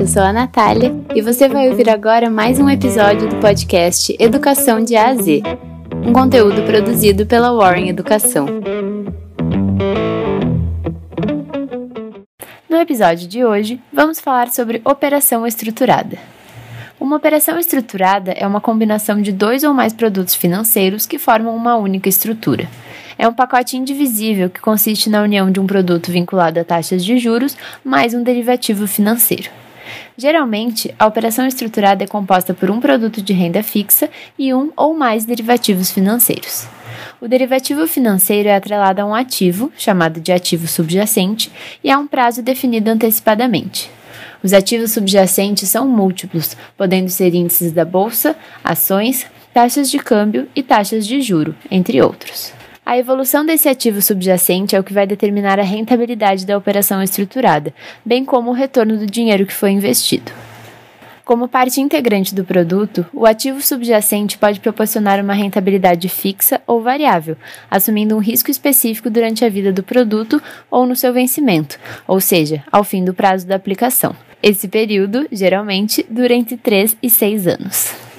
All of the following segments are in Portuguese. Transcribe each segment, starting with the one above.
Eu sou a Natália e você vai ouvir agora mais um episódio do podcast Educação de A a Z, um conteúdo produzido pela Warren Educação. No episódio de hoje, vamos falar sobre operação estruturada. Uma operação estruturada é uma combinação de dois ou mais produtos financeiros que formam uma única estrutura. É um pacote indivisível que consiste na união de um produto vinculado a taxas de juros mais um derivativo financeiro. Geralmente, a operação estruturada é composta por um produto de renda fixa e um ou mais derivativos financeiros. O derivativo financeiro é atrelado a um ativo, chamado de ativo subjacente, e a um prazo definido antecipadamente. Os ativos subjacentes são múltiplos, podendo ser índices da bolsa, ações, taxas de câmbio e taxas de juro, entre outros. A evolução desse ativo subjacente é o que vai determinar a rentabilidade da operação estruturada, bem como o retorno do dinheiro que foi investido. Como parte integrante do produto, o ativo subjacente pode proporcionar uma rentabilidade fixa ou variável, assumindo um risco específico durante a vida do produto ou no seu vencimento, ou seja, ao fim do prazo da aplicação. Esse período, geralmente, dura entre 3 e 6 anos.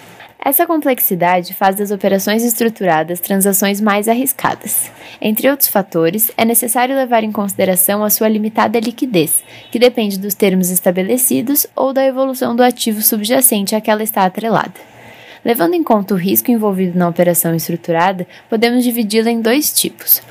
Essa complexidade faz das operações estruturadas transações mais arriscadas. Entre outros fatores, é necessário levar em consideração a sua limitada liquidez, que depende dos termos estabelecidos ou da evolução do ativo subjacente a que ela está atrelada. Levando em conta o risco envolvido na operação estruturada, podemos dividi-la em dois tipos.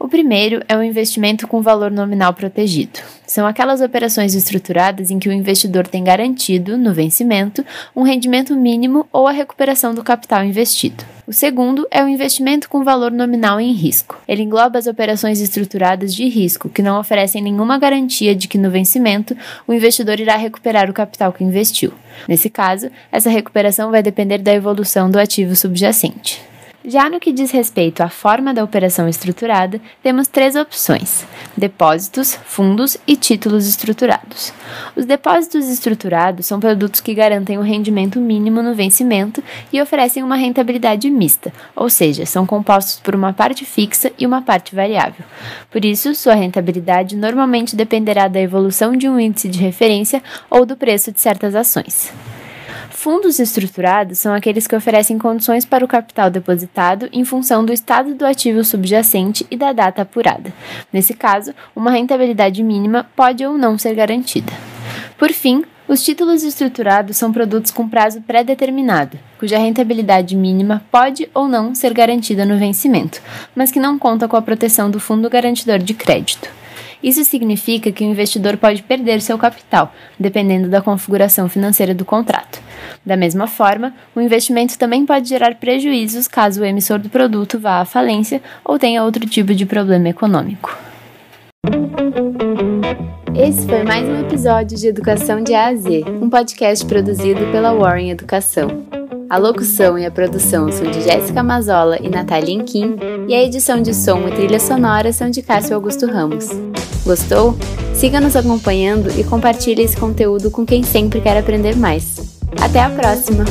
O primeiro é o investimento com valor nominal protegido. São aquelas operações estruturadas em que o investidor tem garantido, no vencimento, um rendimento mínimo ou a recuperação do capital investido. O segundo é o investimento com valor nominal em risco. Ele engloba as operações estruturadas de risco, que não oferecem nenhuma garantia de que no vencimento o investidor irá recuperar o capital que investiu. Nesse caso, essa recuperação vai depender da evolução do ativo subjacente. Já no que diz respeito à forma da operação estruturada, temos três opções: depósitos, fundos e títulos estruturados. Os depósitos estruturados são produtos que garantem o um rendimento mínimo no vencimento e oferecem uma rentabilidade mista, ou seja, são compostos por uma parte fixa e uma parte variável. Por isso, sua rentabilidade normalmente dependerá da evolução de um índice de referência ou do preço de certas ações. Fundos estruturados são aqueles que oferecem condições para o capital depositado em função do estado do ativo subjacente e da data apurada. Nesse caso, uma rentabilidade mínima pode ou não ser garantida. Por fim, os títulos estruturados são produtos com prazo pré-determinado, cuja rentabilidade mínima pode ou não ser garantida no vencimento, mas que não conta com a proteção do fundo garantidor de crédito. Isso significa que o investidor pode perder seu capital, dependendo da configuração financeira do contrato. Da mesma forma, o investimento também pode gerar prejuízos caso o emissor do produto vá à falência ou tenha outro tipo de problema econômico. Esse foi mais um episódio de Educação de A a Z, um podcast produzido pela Warren Educação. A locução e a produção são de Jéssica Mazola e Natália Inquim, e a edição de som e trilha sonora são de Cássio Augusto Ramos. Gostou? Siga nos acompanhando e compartilhe esse conteúdo com quem sempre quer aprender mais. Até a próxima!